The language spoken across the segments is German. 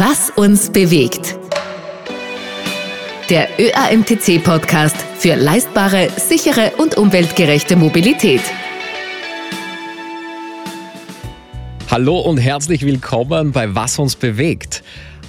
Was uns bewegt. Der ÖAMTC-Podcast für leistbare, sichere und umweltgerechte Mobilität. Hallo und herzlich willkommen bei Was uns bewegt.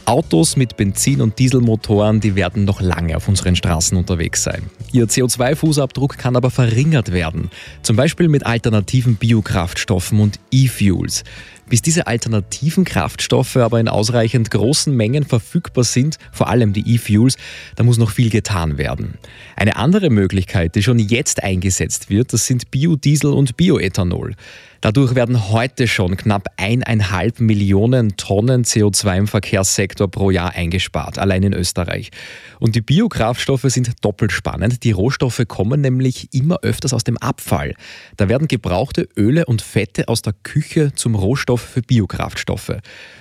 Autos mit Benzin- und Dieselmotoren, die werden noch lange auf unseren Straßen unterwegs sein. Ihr CO2-Fußabdruck kann aber verringert werden, zum Beispiel mit alternativen Biokraftstoffen und E-Fuels. Bis diese alternativen Kraftstoffe aber in ausreichend großen Mengen verfügbar sind, vor allem die E-Fuels, da muss noch viel getan werden. Eine andere Möglichkeit, die schon jetzt eingesetzt wird, das sind Biodiesel und Bioethanol. Dadurch werden heute schon knapp eineinhalb Millionen Tonnen CO2 im Verkehrssektor pro Jahr eingespart, allein in Österreich. Und die Biokraftstoffe sind doppelt spannend. Die Rohstoffe kommen nämlich immer öfters aus dem Abfall. Da werden gebrauchte Öle und Fette aus der Küche zum Rohstoff für Biokraftstoffe.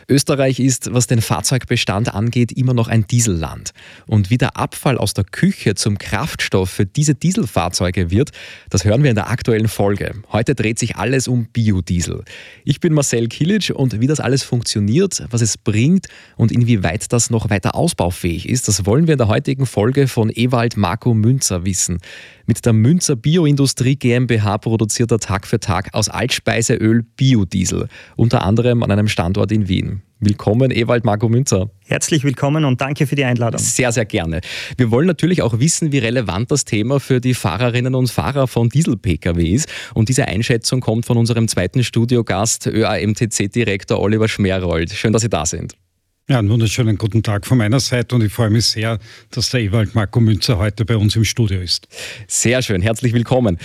Österreich ist, was den Fahrzeugbestand angeht, immer noch ein Dieselland. Und wie der Abfall aus der Küche zum Kraftstoff für diese Dieselfahrzeuge wird, das hören wir in der aktuellen Folge. Heute dreht sich alles um Biodiesel. Ich bin Marcel Kilic und wie das alles funktioniert, was es bringt und inwieweit das noch weiter ausbaufähig ist, das wollen wir in der heutigen Folge von Ewald Marco Münzer wissen. Mit der Münzer Bioindustrie GmbH produziert er Tag für Tag aus Altspeiseöl Biodiesel, unter anderem an einem Standort in Wien. Willkommen, Ewald Marco Münzer. Herzlich willkommen und danke für die Einladung. Sehr, sehr gerne. Wir wollen natürlich auch wissen, wie relevant das Thema für die Fahrerinnen und Fahrer von Diesel-Pkw ist. Und diese Einschätzung kommt von unserem zweiten Studiogast, ÖAMTC-Direktor Oliver Schmerold. Schön, dass Sie da sind. Ja, einen wunderschönen guten Tag von meiner Seite und ich freue mich sehr, dass der Ewald Marco Münzer heute bei uns im Studio ist. Sehr schön, herzlich willkommen.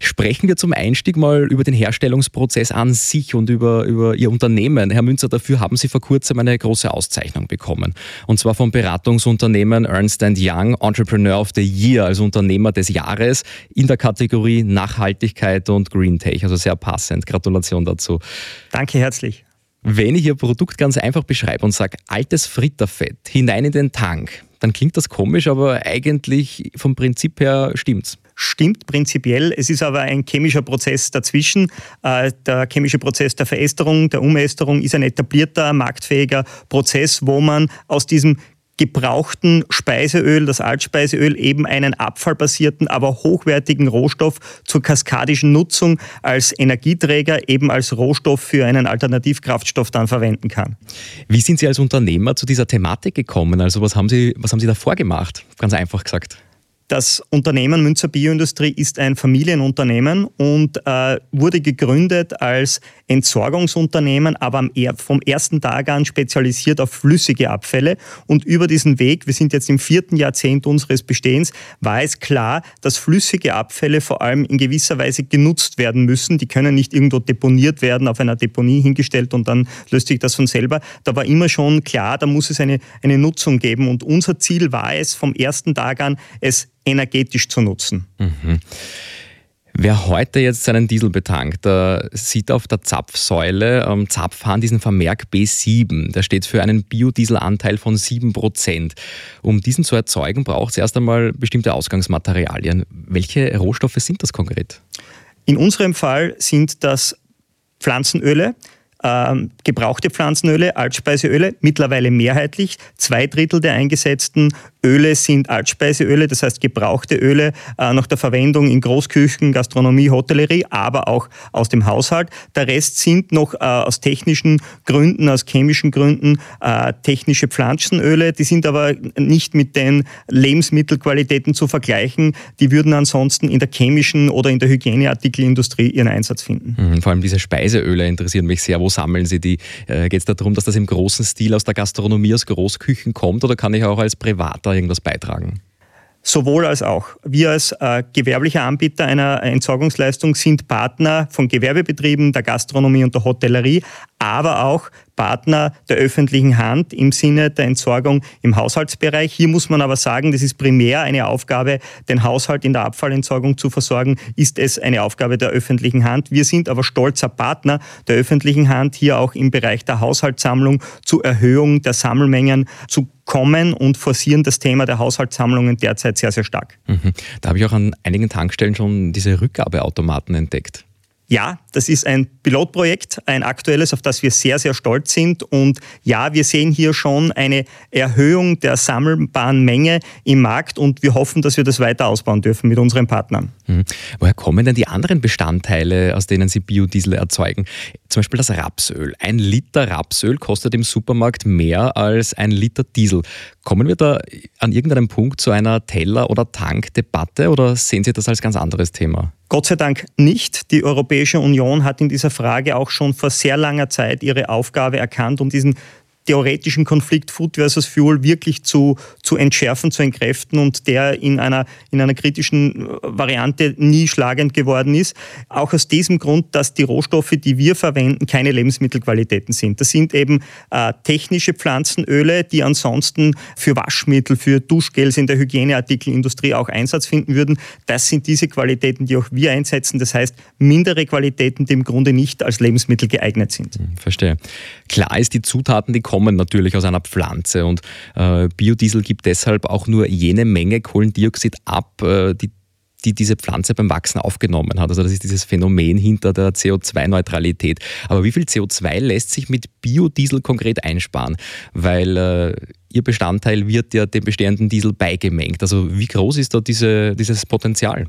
Sprechen wir zum Einstieg mal über den Herstellungsprozess an sich und über, über Ihr Unternehmen. Herr Münzer, dafür haben Sie vor kurzem eine große Auszeichnung bekommen. Und zwar vom Beratungsunternehmen Ernst Young Entrepreneur of the Year, also Unternehmer des Jahres in der Kategorie Nachhaltigkeit und Green Tech. Also sehr passend. Gratulation dazu. Danke herzlich. Wenn ich Ihr Produkt ganz einfach beschreibe und sage, altes Fritterfett hinein in den Tank, dann klingt das komisch, aber eigentlich vom Prinzip her stimmt's stimmt prinzipiell. Es ist aber ein chemischer Prozess dazwischen. Äh, der chemische Prozess der Verästerung, der Umästerung ist ein etablierter, marktfähiger Prozess, wo man aus diesem gebrauchten Speiseöl, das Altspeiseöl, eben einen abfallbasierten, aber hochwertigen Rohstoff zur kaskadischen Nutzung als Energieträger, eben als Rohstoff für einen Alternativkraftstoff dann verwenden kann. Wie sind Sie als Unternehmer zu dieser Thematik gekommen? Also was haben Sie, was haben Sie davor gemacht? Ganz einfach gesagt. Das Unternehmen Münzer Bioindustrie ist ein Familienunternehmen und äh, wurde gegründet als Entsorgungsunternehmen, aber vom ersten Tag an spezialisiert auf flüssige Abfälle. Und über diesen Weg, wir sind jetzt im vierten Jahrzehnt unseres Bestehens, war es klar, dass flüssige Abfälle vor allem in gewisser Weise genutzt werden müssen. Die können nicht irgendwo deponiert werden, auf einer Deponie hingestellt und dann löst sich das von selber. Da war immer schon klar, da muss es eine, eine Nutzung geben. Und unser Ziel war es, vom ersten Tag an, es energetisch zu nutzen. Mhm. Wer heute jetzt seinen Diesel betankt, der sieht auf der Zapfsäule am Zapfhahn diesen Vermerk B7. Der steht für einen Biodieselanteil von 7%. Um diesen zu erzeugen, braucht es erst einmal bestimmte Ausgangsmaterialien. Welche Rohstoffe sind das konkret? In unserem Fall sind das Pflanzenöle, ähm, gebrauchte Pflanzenöle, Altspeiseöle, mittlerweile mehrheitlich. Zwei Drittel der eingesetzten Öle sind Altspeiseöle, das heißt gebrauchte Öle äh, nach der Verwendung in Großküchen, Gastronomie, Hotellerie, aber auch aus dem Haushalt. Der Rest sind noch äh, aus technischen Gründen, aus chemischen Gründen äh, technische Pflanzenöle. Die sind aber nicht mit den Lebensmittelqualitäten zu vergleichen. Die würden ansonsten in der chemischen oder in der Hygieneartikelindustrie ihren Einsatz finden. Mhm, vor allem diese Speiseöle interessieren mich sehr. Wo sammeln Sie die? Äh, Geht es darum, dass das im großen Stil aus der Gastronomie, aus Großküchen kommt oder kann ich auch als Privater irgendwas beitragen? Sowohl als auch. Wir als äh, gewerblicher Anbieter einer Entsorgungsleistung sind Partner von Gewerbebetrieben, der Gastronomie und der Hotellerie, aber auch Partner der öffentlichen Hand im Sinne der Entsorgung im Haushaltsbereich. Hier muss man aber sagen, das ist primär eine Aufgabe, den Haushalt in der Abfallentsorgung zu versorgen, ist es eine Aufgabe der öffentlichen Hand. Wir sind aber stolzer Partner der öffentlichen Hand, hier auch im Bereich der Haushaltssammlung zur Erhöhung der Sammelmengen zu kommen und forcieren das Thema der Haushaltssammlungen derzeit sehr, sehr stark. Mhm. Da habe ich auch an einigen Tankstellen schon diese Rückgabeautomaten entdeckt. Ja, das ist ein Pilotprojekt, ein aktuelles, auf das wir sehr, sehr stolz sind. Und ja, wir sehen hier schon eine Erhöhung der sammelbaren Menge im Markt und wir hoffen, dass wir das weiter ausbauen dürfen mit unseren Partnern. Mhm. Woher kommen denn die anderen Bestandteile, aus denen Sie Biodiesel erzeugen? Zum Beispiel das Rapsöl. Ein Liter Rapsöl kostet im Supermarkt mehr als ein Liter Diesel. Kommen wir da an irgendeinem Punkt zu einer Teller- oder Tankdebatte oder sehen Sie das als ganz anderes Thema? Gott sei Dank nicht. Die Europäische Union hat in dieser Frage auch schon vor sehr langer Zeit ihre Aufgabe erkannt, um diesen theoretischen Konflikt Food versus Fuel wirklich zu, zu entschärfen, zu entkräften und der in einer, in einer kritischen äh, Variante nie schlagend geworden ist. Auch aus diesem Grund, dass die Rohstoffe, die wir verwenden, keine Lebensmittelqualitäten sind. Das sind eben äh, technische Pflanzenöle, die ansonsten für Waschmittel, für Duschgels in der Hygieneartikelindustrie auch Einsatz finden würden. Das sind diese Qualitäten, die auch wir einsetzen. Das heißt, mindere Qualitäten, die im Grunde nicht als Lebensmittel geeignet sind. Hm, verstehe. Klar ist, die Zutaten, die kommen natürlich aus einer Pflanze und äh, Biodiesel gibt deshalb auch nur jene Menge Kohlendioxid ab, äh, die die diese Pflanze beim Wachsen aufgenommen hat. Also das ist dieses Phänomen hinter der CO2-Neutralität. Aber wie viel CO2 lässt sich mit Biodiesel konkret einsparen? Weil äh, ihr Bestandteil wird ja dem bestehenden Diesel beigemengt. Also wie groß ist da diese, dieses Potenzial?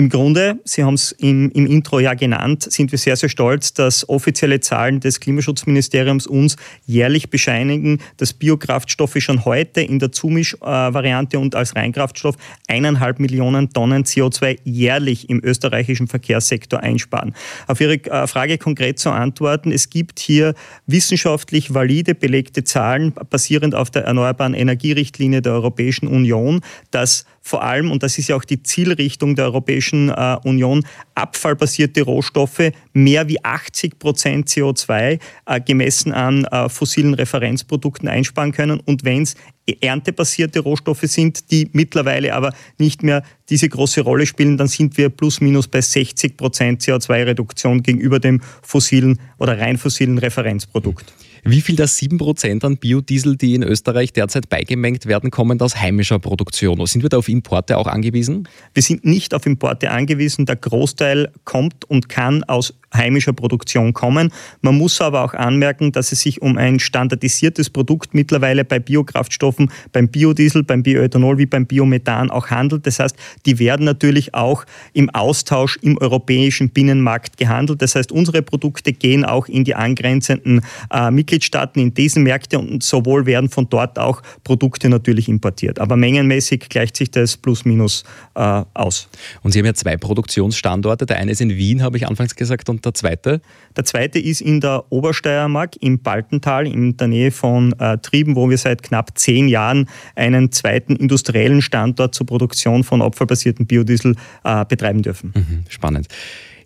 Im Grunde, Sie haben es im, im, Intro ja genannt, sind wir sehr, sehr stolz, dass offizielle Zahlen des Klimaschutzministeriums uns jährlich bescheinigen, dass Biokraftstoffe schon heute in der Zumischvariante und als Reinkraftstoff eineinhalb Millionen Tonnen CO2 jährlich im österreichischen Verkehrssektor einsparen. Auf Ihre äh, Frage konkret zu antworten, es gibt hier wissenschaftlich valide belegte Zahlen basierend auf der Erneuerbaren Energierichtlinie der Europäischen Union, dass vor allem, und das ist ja auch die Zielrichtung der Europäischen äh, Union, abfallbasierte Rohstoffe mehr wie 80 Prozent CO2 äh, gemessen an äh, fossilen Referenzprodukten einsparen können. Und wenn es erntebasierte Rohstoffe sind, die mittlerweile aber nicht mehr diese große Rolle spielen, dann sind wir plus minus bei 60 Prozent CO2-Reduktion gegenüber dem fossilen oder rein fossilen Referenzprodukt. Wie viel der 7% an Biodiesel, die in Österreich derzeit beigemengt werden, kommen aus heimischer Produktion? Sind wir da auf Importe auch angewiesen? Wir sind nicht auf Importe angewiesen. Der Großteil kommt und kann aus heimischer Produktion kommen. Man muss aber auch anmerken, dass es sich um ein standardisiertes Produkt mittlerweile bei Biokraftstoffen, beim Biodiesel, beim Bioethanol wie beim Biomethan auch handelt. Das heißt, die werden natürlich auch im Austausch im europäischen Binnenmarkt gehandelt. Das heißt, unsere Produkte gehen auch in die angrenzenden äh, Mitgliedstaaten in diesen Märkte und sowohl werden von dort auch Produkte natürlich importiert. Aber mengenmäßig gleicht sich das plus minus äh, aus. Und Sie haben ja zwei Produktionsstandorte. Der eine ist in Wien, habe ich anfangs gesagt, und der zweite? Der zweite ist in der Obersteiermark im Baltental in der Nähe von äh, Trieben, wo wir seit knapp zehn Jahren einen zweiten industriellen Standort zur Produktion von abfallbasierten Biodiesel äh, betreiben dürfen. Mhm, spannend.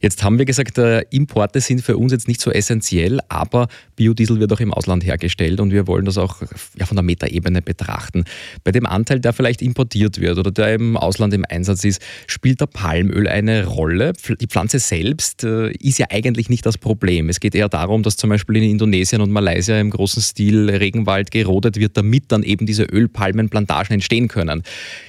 Jetzt haben wir gesagt, äh, Importe sind für uns jetzt nicht so essentiell, aber Biodiesel wird auch im Ausland hergestellt und wir wollen das auch ja, von der Metaebene betrachten. Bei dem Anteil, der vielleicht importiert wird oder der im Ausland im Einsatz ist, spielt der Palmöl eine Rolle. Die Pflanze selbst äh, ist ja eigentlich nicht das Problem. Es geht eher darum, dass zum Beispiel in Indonesien und Malaysia im großen Stil Regenwald gerodet wird, damit dann eben diese Ölpalmenplantagen entstehen können.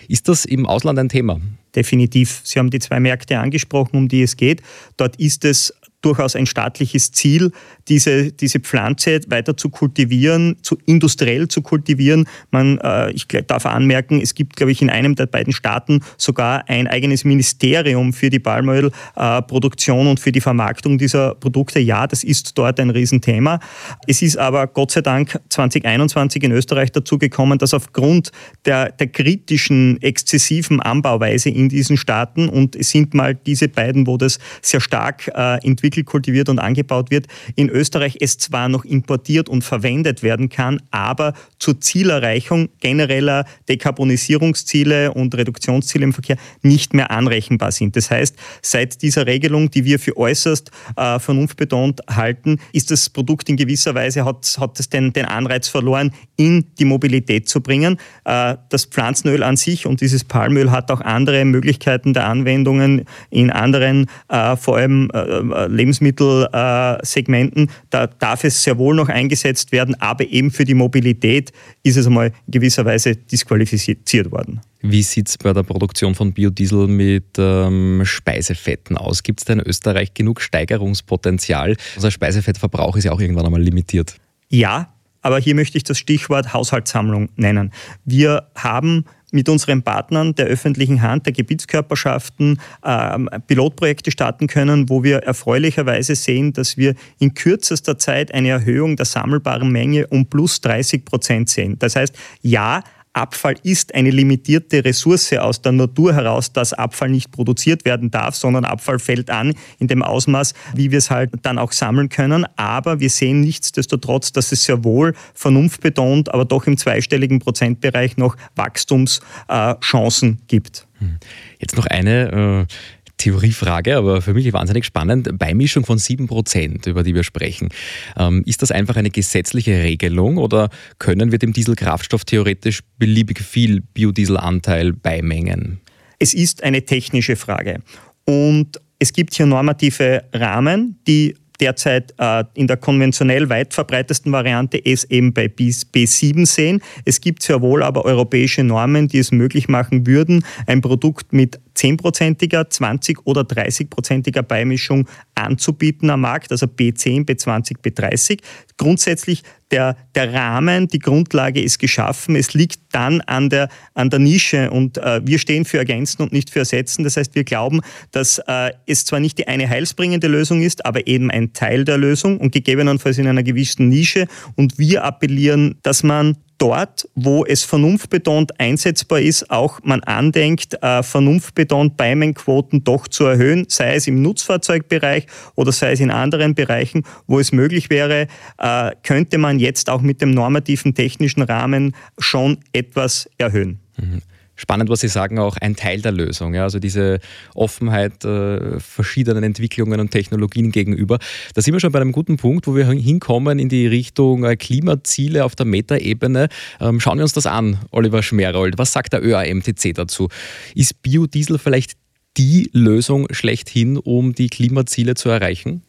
Ist das im Ausland ein Thema? Definitiv. Sie haben die zwei Märkte angesprochen, um die es geht. Dort ist es durchaus ein staatliches Ziel, diese, diese Pflanze weiter zu kultivieren, zu industriell zu kultivieren. Man, äh, ich darf anmerken, es gibt, glaube ich, in einem der beiden Staaten sogar ein eigenes Ministerium für die Palmölproduktion und für die Vermarktung dieser Produkte. Ja, das ist dort ein Riesenthema. Es ist aber Gott sei Dank 2021 in Österreich dazu gekommen, dass aufgrund der, der kritischen, exzessiven Anbauweise in diesen Staaten und es sind mal diese beiden, wo das sehr stark äh, entwickelt, kultiviert und angebaut wird, in Österreich es zwar noch importiert und verwendet werden kann, aber zur Zielerreichung genereller Dekarbonisierungsziele und Reduktionsziele im Verkehr nicht mehr anrechenbar sind. Das heißt, seit dieser Regelung, die wir für äußerst äh, vernunftbetont halten, ist das Produkt in gewisser Weise, hat, hat es den, den Anreiz verloren, in die Mobilität zu bringen. Äh, das Pflanzenöl an sich und dieses Palmöl hat auch andere Möglichkeiten der Anwendungen in anderen, äh, vor allem äh, Lebensmittelsegmenten, da darf es sehr wohl noch eingesetzt werden, aber eben für die Mobilität ist es einmal in gewisser Weise disqualifiziert worden. Wie sieht es bei der Produktion von Biodiesel mit ähm, Speisefetten aus? Gibt es da in Österreich genug Steigerungspotenzial? Unser Speisefettverbrauch ist ja auch irgendwann einmal limitiert. Ja, aber hier möchte ich das Stichwort Haushaltssammlung nennen. Wir haben mit unseren Partnern der öffentlichen Hand, der Gebietskörperschaften ähm, Pilotprojekte starten können, wo wir erfreulicherweise sehen, dass wir in kürzester Zeit eine Erhöhung der sammelbaren Menge um plus 30 Prozent sehen. Das heißt, ja, Abfall ist eine limitierte Ressource aus der Natur heraus, dass Abfall nicht produziert werden darf, sondern Abfall fällt an in dem Ausmaß, wie wir es halt dann auch sammeln können. Aber wir sehen nichtsdestotrotz, dass es sehr wohl vernunftbetont, aber doch im zweistelligen Prozentbereich noch Wachstumschancen gibt. Hm. Jetzt noch eine äh, Theoriefrage, aber für mich wahnsinnig spannend. Beimischung von 7%, über die wir sprechen. Ähm, ist das einfach eine gesetzliche Regelung oder können wir dem Dieselkraftstoff theoretisch beliebig viel Biodieselanteil beimengen? Es ist eine technische Frage. Und es gibt hier normative Rahmen, die derzeit äh, in der konventionell weit verbreitesten Variante es eben bei B7 sehen. Es gibt sehr wohl aber europäische Normen, die es möglich machen würden, ein Produkt mit 10-prozentiger, 20- oder 30-prozentiger Beimischung anzubieten am Markt, also B10, B20, B30. Grundsätzlich der, der Rahmen, die Grundlage ist geschaffen. Es liegt dann an der, an der Nische und äh, wir stehen für Ergänzen und nicht für Ersetzen. Das heißt, wir glauben, dass äh, es zwar nicht die eine heilsbringende Lösung ist, aber eben ein Teil der Lösung und gegebenenfalls in einer gewissen Nische. Und wir appellieren, dass man dort, wo es vernunftbetont einsetzbar ist, auch man andenkt, äh, vernunftbetont Beimenquoten doch zu erhöhen, sei es im Nutzfahrzeugbereich oder sei es in anderen Bereichen, wo es möglich wäre, äh, könnte man jetzt auch mit dem normativen technischen Rahmen schon etwas erhöhen. Mhm. Spannend, was Sie sagen, auch ein Teil der Lösung. Ja? Also diese Offenheit äh, verschiedenen Entwicklungen und Technologien gegenüber. Da sind wir schon bei einem guten Punkt, wo wir hinkommen in die Richtung äh, Klimaziele auf der Metaebene. Ähm, schauen wir uns das an, Oliver Schmerold. Was sagt der ÖAMTC dazu? Ist Biodiesel vielleicht die Lösung schlechthin, um die Klimaziele zu erreichen?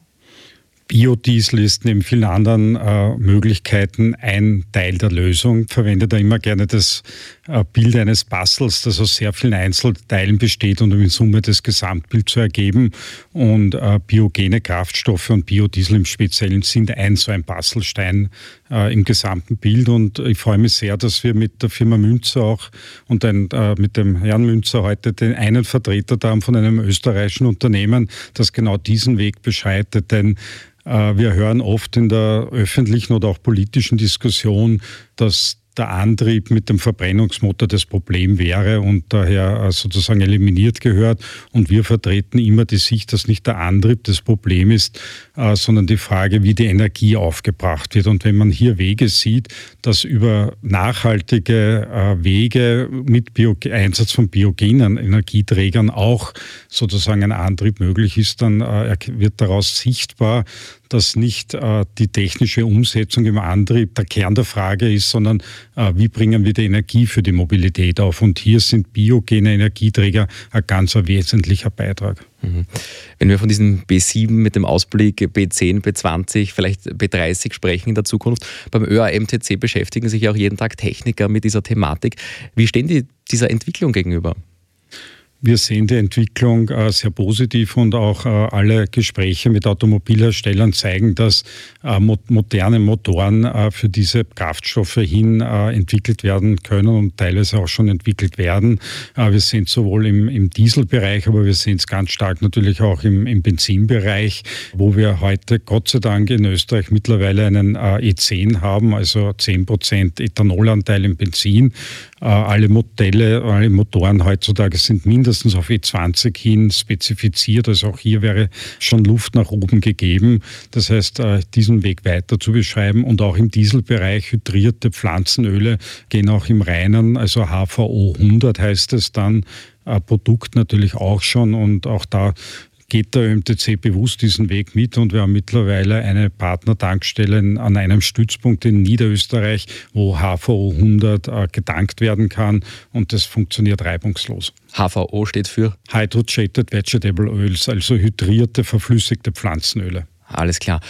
Biodiesel ist neben vielen anderen äh, Möglichkeiten ein Teil der Lösung. Ich verwende da immer gerne das äh, Bild eines Puzzles, das aus sehr vielen Einzelteilen besteht und um in Summe das Gesamtbild zu ergeben. Und äh, biogene Kraftstoffe und Biodiesel im Speziellen sind ein so ein Puzzlestein äh, im gesamten Bild. Und ich freue mich sehr, dass wir mit der Firma Münzer auch und ein, äh, mit dem Herrn Münzer heute den einen Vertreter da haben von einem österreichischen Unternehmen, das genau diesen Weg beschreitet. Denn wir hören oft in der öffentlichen oder auch politischen Diskussion, dass der Antrieb mit dem Verbrennungsmotor das Problem wäre und daher äh, sozusagen eliminiert gehört. Und wir vertreten immer die Sicht, dass nicht der Antrieb das Problem ist, äh, sondern die Frage, wie die Energie aufgebracht wird. Und wenn man hier Wege sieht, dass über nachhaltige äh, Wege mit Bio Einsatz von biogenen Energieträgern auch sozusagen ein Antrieb möglich ist, dann wird daraus sichtbar, dass nicht äh, die technische Umsetzung im Antrieb der Kern der Frage ist, sondern äh, wie bringen wir die Energie für die Mobilität auf. Und hier sind biogene Energieträger ein ganz wesentlicher Beitrag. Mhm. Wenn wir von diesem B7 mit dem Ausblick B10, B20, vielleicht B30 sprechen in der Zukunft, beim ÖAMTC beschäftigen sich auch jeden Tag Techniker mit dieser Thematik. Wie stehen die dieser Entwicklung gegenüber? Wir sehen die Entwicklung äh, sehr positiv und auch äh, alle Gespräche mit Automobilherstellern zeigen, dass äh, moderne Motoren äh, für diese Kraftstoffe hin äh, entwickelt werden können und teilweise auch schon entwickelt werden. Äh, wir sehen es sowohl im, im, Dieselbereich, aber wir sehen es ganz stark natürlich auch im, im, Benzinbereich, wo wir heute Gott sei Dank in Österreich mittlerweile einen E10 haben, also 10% Ethanolanteil im Benzin. alle Modelle, alle Motoren heutzutage sind mindestens mindestens auf E20 hin spezifiziert. Also auch hier wäre schon Luft nach oben gegeben. Das heißt, äh, diesen Weg weiter zu beschreiben und auch im Dieselbereich hydrierte Pflanzenöle gehen auch im reinen, also HVO 100 heißt es dann, Produkt natürlich auch schon und auch da geht der ÖMTC bewusst diesen Weg mit und wir haben mittlerweile eine Partnertankstelle an einem Stützpunkt in Niederösterreich, wo HVO 100 äh, getankt werden kann und das funktioniert reibungslos. HVO steht für Hydrogeated Vegetable Oils, also hydrierte, verflüssigte Pflanzenöle. Alles klar.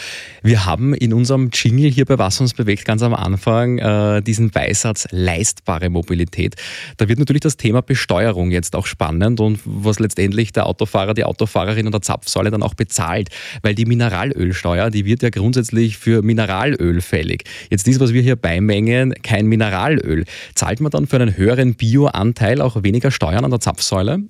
Wir haben in unserem Jingle hier bei Was uns bewegt ganz am Anfang äh, diesen Beisatz leistbare Mobilität. Da wird natürlich das Thema Besteuerung jetzt auch spannend und was letztendlich der Autofahrer, die Autofahrerin und der Zapfsäule dann auch bezahlt, weil die Mineralölsteuer, die wird ja grundsätzlich für Mineralöl fällig. Jetzt ist, was wir hier beimengen, kein Mineralöl. Zahlt man dann für einen höheren Bioanteil auch weniger Steuern an der Zapfsäule?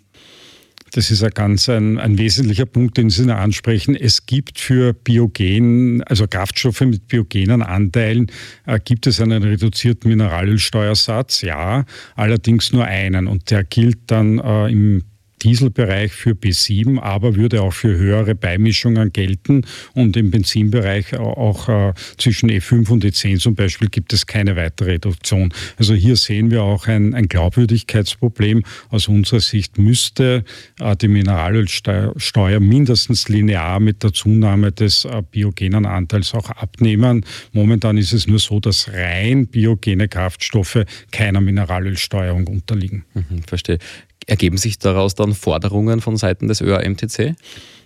Das ist ein ganz ein, ein, wesentlicher Punkt, den Sie ansprechen. Es gibt für Biogen, also Kraftstoffe mit biogenen Anteilen, äh, gibt es einen reduzierten Mineralölsteuersatz, ja, allerdings nur einen. Und der gilt dann äh, im Dieselbereich für B7, aber würde auch für höhere Beimischungen gelten. Und im Benzinbereich auch äh, zwischen E5 und E10 zum Beispiel gibt es keine weitere Reduktion. Also hier sehen wir auch ein, ein Glaubwürdigkeitsproblem. Aus unserer Sicht müsste äh, die Mineralölsteuer mindestens linear mit der Zunahme des äh, biogenen Anteils auch abnehmen. Momentan ist es nur so, dass rein biogene Kraftstoffe keiner Mineralölsteuerung unterliegen. Mhm, verstehe. Ergeben sich daraus dann Forderungen von Seiten des ÖAMTC?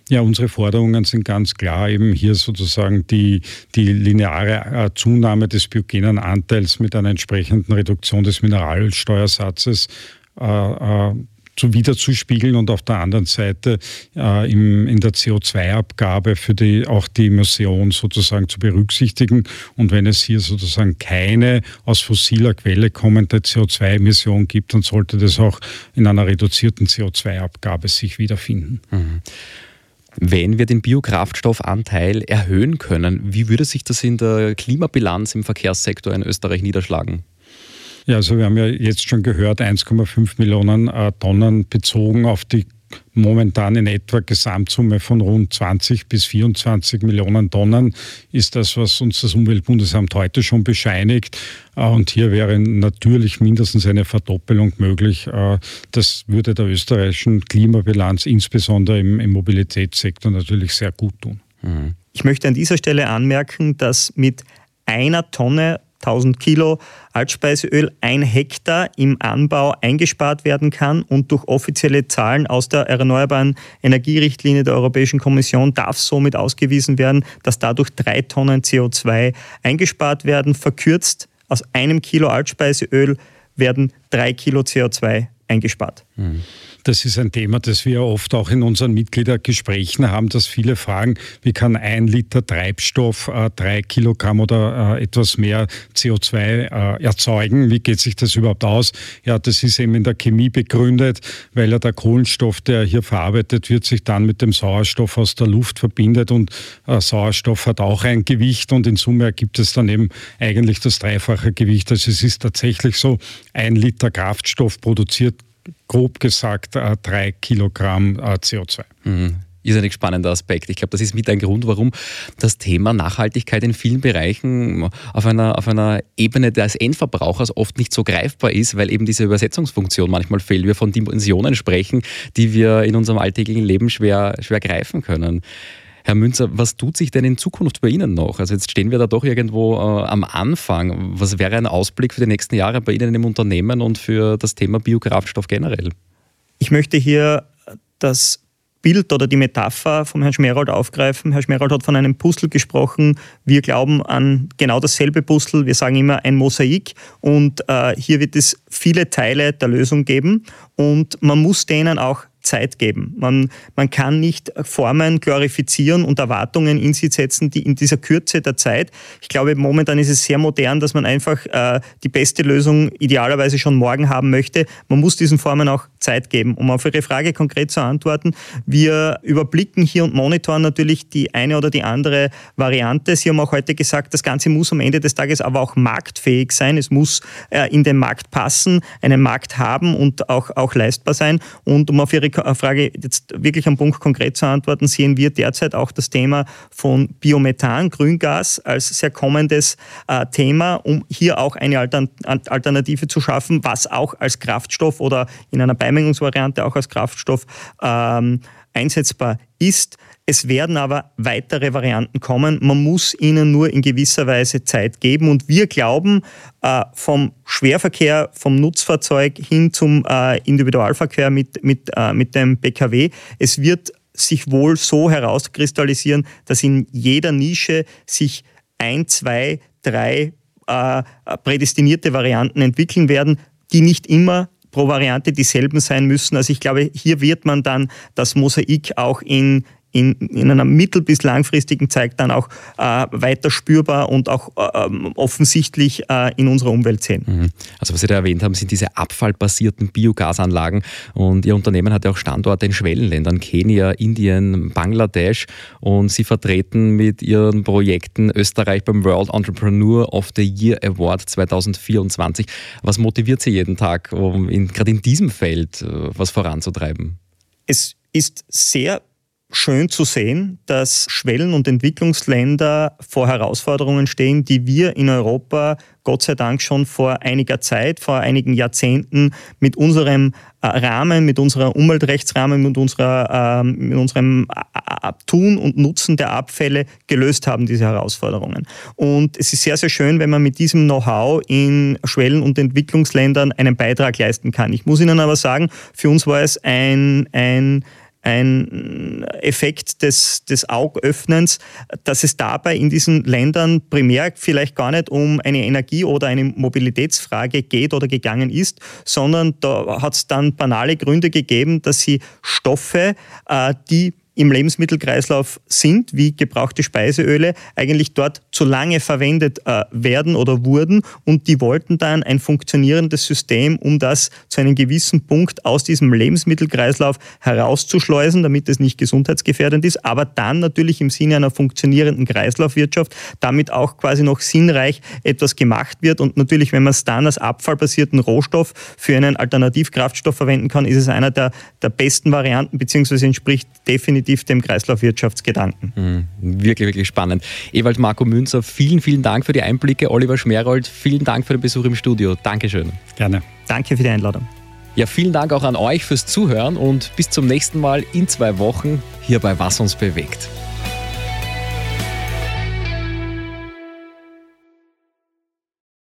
Ja, unsere Forderungen sind ganz klar, eben hier sozusagen die, die lineare äh, Zunahme des biogenen Anteils mit einer entsprechenden Reduktion des Mineralölsteuersatzes äh, äh, zu wiederzuspiegeln und auf der anderen Seite äh, im, in der CO2-Abgabe für die, auch die Emission sozusagen zu berücksichtigen. Und wenn es hier sozusagen keine aus fossiler Quelle kommende CO2-Emission gibt, dann sollte das auch in einer reduzierten CO2-Abgabe sich wiederfinden. Mhm. Wenn wir den Biokraftstoffanteil erhöhen können, wie würde sich das in der Klimabilanz im Verkehrssektor in Österreich niederschlagen? Ja, also wir haben ja jetzt schon gehört, 1,5 Millionen äh, Tonnen bezogen auf die momentan in etwa Gesamtsumme von rund 20 bis 24 Millionen Tonnen ist das, was uns das Umweltbundesamt heute schon bescheinigt. Äh, und hier wäre natürlich mindestens eine Verdoppelung möglich. Äh, das würde der österreichischen Klimabilanz insbesondere im, im Mobilitätssektor natürlich sehr gut tun. Mhm. Ich möchte an dieser Stelle anmerken, dass mit einer Tonne 1000 Kilo Altspeiseöl ein Hektar im Anbau eingespart werden kann und durch offizielle Zahlen aus der Erneuerbaren Energierichtlinie der Europäischen Kommission darf somit ausgewiesen werden, dass dadurch drei Tonnen CO2 eingespart werden. Verkürzt aus einem Kilo Altspeiseöl werden drei Kilo CO2 eingespart. Das ist ein Thema, das wir oft auch in unseren Mitgliedergesprächen haben, dass viele fragen, wie kann ein Liter Treibstoff äh, drei Kilogramm oder äh, etwas mehr CO2 äh, erzeugen? Wie geht sich das überhaupt aus? Ja, das ist eben in der Chemie begründet, weil ja der Kohlenstoff, der hier verarbeitet wird, sich dann mit dem Sauerstoff aus der Luft verbindet und äh, Sauerstoff hat auch ein Gewicht und in Summe ergibt es dann eben eigentlich das dreifache Gewicht. Also es ist tatsächlich so, ein Liter Kraftstoff produziert grob gesagt äh, drei Kilogramm äh, CO2. Mhm irrsinnig spannender Aspekt. Ich glaube, das ist mit ein Grund, warum das Thema Nachhaltigkeit in vielen Bereichen auf einer, auf einer Ebene des Endverbrauchers oft nicht so greifbar ist, weil eben diese Übersetzungsfunktion manchmal fehlt. Wir von Dimensionen sprechen, die wir in unserem alltäglichen Leben schwer, schwer greifen können. Herr Münzer, was tut sich denn in Zukunft bei Ihnen noch? Also jetzt stehen wir da doch irgendwo äh, am Anfang. Was wäre ein Ausblick für die nächsten Jahre bei Ihnen im Unternehmen und für das Thema Biokraftstoff generell? Ich möchte hier das Bild oder die Metapher vom Herrn Schmerold aufgreifen. Herr Schmerold hat von einem Puzzle gesprochen. Wir glauben an genau dasselbe Puzzle. Wir sagen immer ein Mosaik und äh, hier wird es viele Teile der Lösung geben und man muss denen auch Zeit geben. Man, man kann nicht Formen glorifizieren und Erwartungen in sie setzen, die in dieser Kürze der Zeit. Ich glaube, momentan ist es sehr modern, dass man einfach äh, die beste Lösung idealerweise schon morgen haben möchte. Man muss diesen Formen auch Zeit geben. Um auf Ihre Frage konkret zu antworten, wir überblicken hier und monitoren natürlich die eine oder die andere Variante. Sie haben auch heute gesagt, das Ganze muss am Ende des Tages aber auch marktfähig sein. Es muss äh, in den Markt passen, einen Markt haben und auch, auch leistbar sein. Und um auf Ihre Frage jetzt wirklich am Punkt konkret zu antworten, sehen wir derzeit auch das Thema von Biomethan, Grüngas als sehr kommendes äh, Thema, um hier auch eine Alternative zu schaffen, was auch als Kraftstoff oder in einer Beimengungsvariante auch als Kraftstoff ähm, einsetzbar ist. Es werden aber weitere Varianten kommen. Man muss ihnen nur in gewisser Weise Zeit geben. Und wir glauben, äh, vom Schwerverkehr, vom Nutzfahrzeug hin zum äh, Individualverkehr mit, mit, äh, mit dem Pkw, es wird sich wohl so herauskristallisieren, dass in jeder Nische sich ein, zwei, drei prädestinierte Varianten entwickeln werden, die nicht immer pro Variante dieselben sein müssen. Also ich glaube, hier wird man dann das Mosaik auch in, in, in einer mittel- bis langfristigen Zeit dann auch äh, weiter spürbar und auch äh, ähm, offensichtlich äh, in unserer Umwelt sehen. Mhm. Also was Sie da erwähnt haben, sind diese abfallbasierten Biogasanlagen und Ihr Unternehmen hat ja auch Standorte in Schwellenländern, Kenia, Indien, Bangladesch und Sie vertreten mit Ihren Projekten Österreich beim World Entrepreneur of the Year Award 2024. Was motiviert Sie jeden Tag, um gerade in diesem Feld äh, was voranzutreiben? Es ist sehr schön zu sehen, dass Schwellen- und Entwicklungsländer vor Herausforderungen stehen, die wir in Europa Gott sei Dank schon vor einiger Zeit, vor einigen Jahrzehnten mit unserem äh, Rahmen, mit unserer Umweltrechtsrahmen, mit, unserer, ähm, mit unserem äh, Tun und Nutzen der Abfälle gelöst haben, diese Herausforderungen. Und es ist sehr, sehr schön, wenn man mit diesem Know-how in Schwellen- und Entwicklungsländern einen Beitrag leisten kann. Ich muss Ihnen aber sagen, für uns war es ein, ein ein Effekt des, des Augöffnens, dass es dabei in diesen Ländern primär vielleicht gar nicht um eine Energie- oder eine Mobilitätsfrage geht oder gegangen ist, sondern da hat es dann banale Gründe gegeben, dass sie Stoffe, äh, die im Lebensmittelkreislauf sind, wie gebrauchte Speiseöle, eigentlich dort zu lange verwendet äh, werden oder wurden. Und die wollten dann ein funktionierendes System, um das zu einem gewissen Punkt aus diesem Lebensmittelkreislauf herauszuschleusen, damit es nicht gesundheitsgefährdend ist, aber dann natürlich im Sinne einer funktionierenden Kreislaufwirtschaft damit auch quasi noch sinnreich etwas gemacht wird. Und natürlich, wenn man es dann als abfallbasierten Rohstoff für einen Alternativkraftstoff verwenden kann, ist es einer der, der besten Varianten, beziehungsweise entspricht definitiv definitiv dem Kreislaufwirtschaftsgedanken. Mhm, wirklich, wirklich spannend. Ewald Marco Münzer, vielen, vielen Dank für die Einblicke. Oliver Schmerold, vielen Dank für den Besuch im Studio. Dankeschön. Gerne. Danke für die Einladung. Ja, vielen Dank auch an euch fürs Zuhören und bis zum nächsten Mal in zwei Wochen hier bei Was uns bewegt.